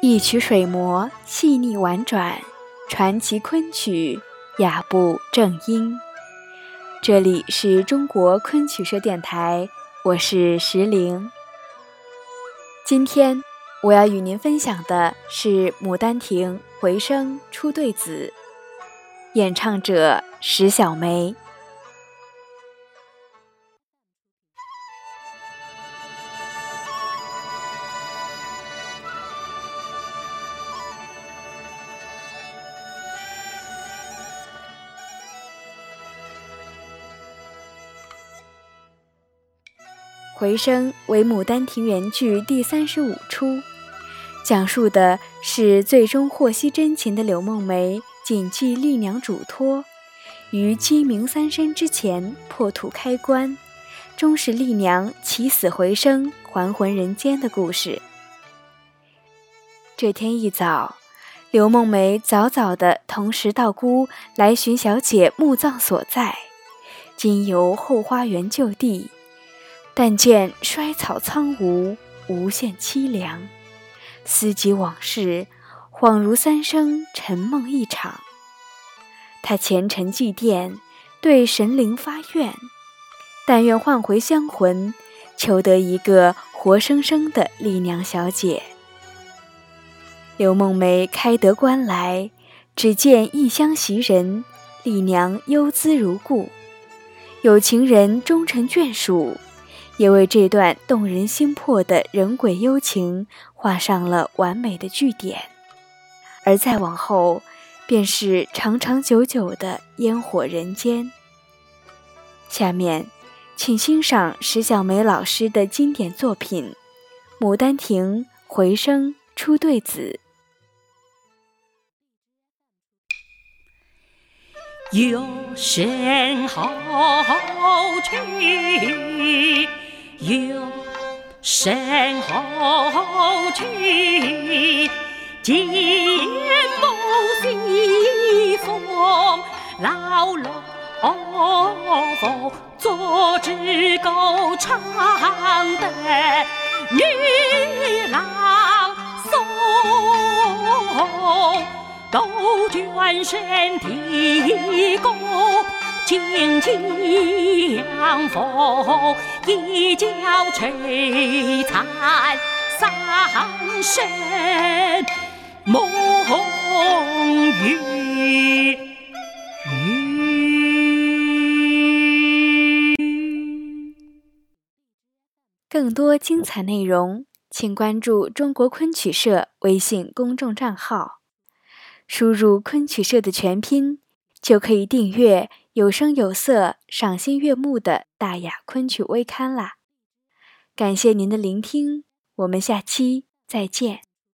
一曲水磨，细腻婉转，传奇昆曲，雅步正音。这里是中国昆曲社电台，我是石玲。今天我要与您分享的是《牡丹亭·回声·出对子》，演唱者石小梅。回声为《牡丹亭》原剧第三十五出，讲述的是最终获悉真情的柳梦梅谨记丽娘嘱托，于鸡鸣三声之前破土开棺，终使丽娘起死回生，还魂人间的故事。这天一早，柳梦梅早早的同石道姑来寻小姐墓葬所在，经由后花园就地。但见衰草苍梧，无限凄凉。思及往事，恍如三生沉梦一场。他虔诚祭奠，对神灵发愿，但愿换回香魂，求得一个活生生的丽娘小姐。刘梦梅开得棺来，只见异乡袭人，丽娘幽姿如故，有情人终成眷属。也为这段动人心魄的人鬼幽情画上了完美的句点，而再往后，便是长长久久的烟火人间。下面，请欣赏石小梅老师的经典作品《牡丹亭·回声·出对子》。有声好曲。有身后去，金木西风，老龙坐枝钩唱的女郎松，都卷身提弓。荆棘两峰，一角璀璨三生梦雨。更多精彩内容，请关注中国昆曲社微信公众账号，输入“昆曲社”的全拼，就可以订阅。有声有色、赏心悦目的大雅昆曲微刊啦！感谢您的聆听，我们下期再见。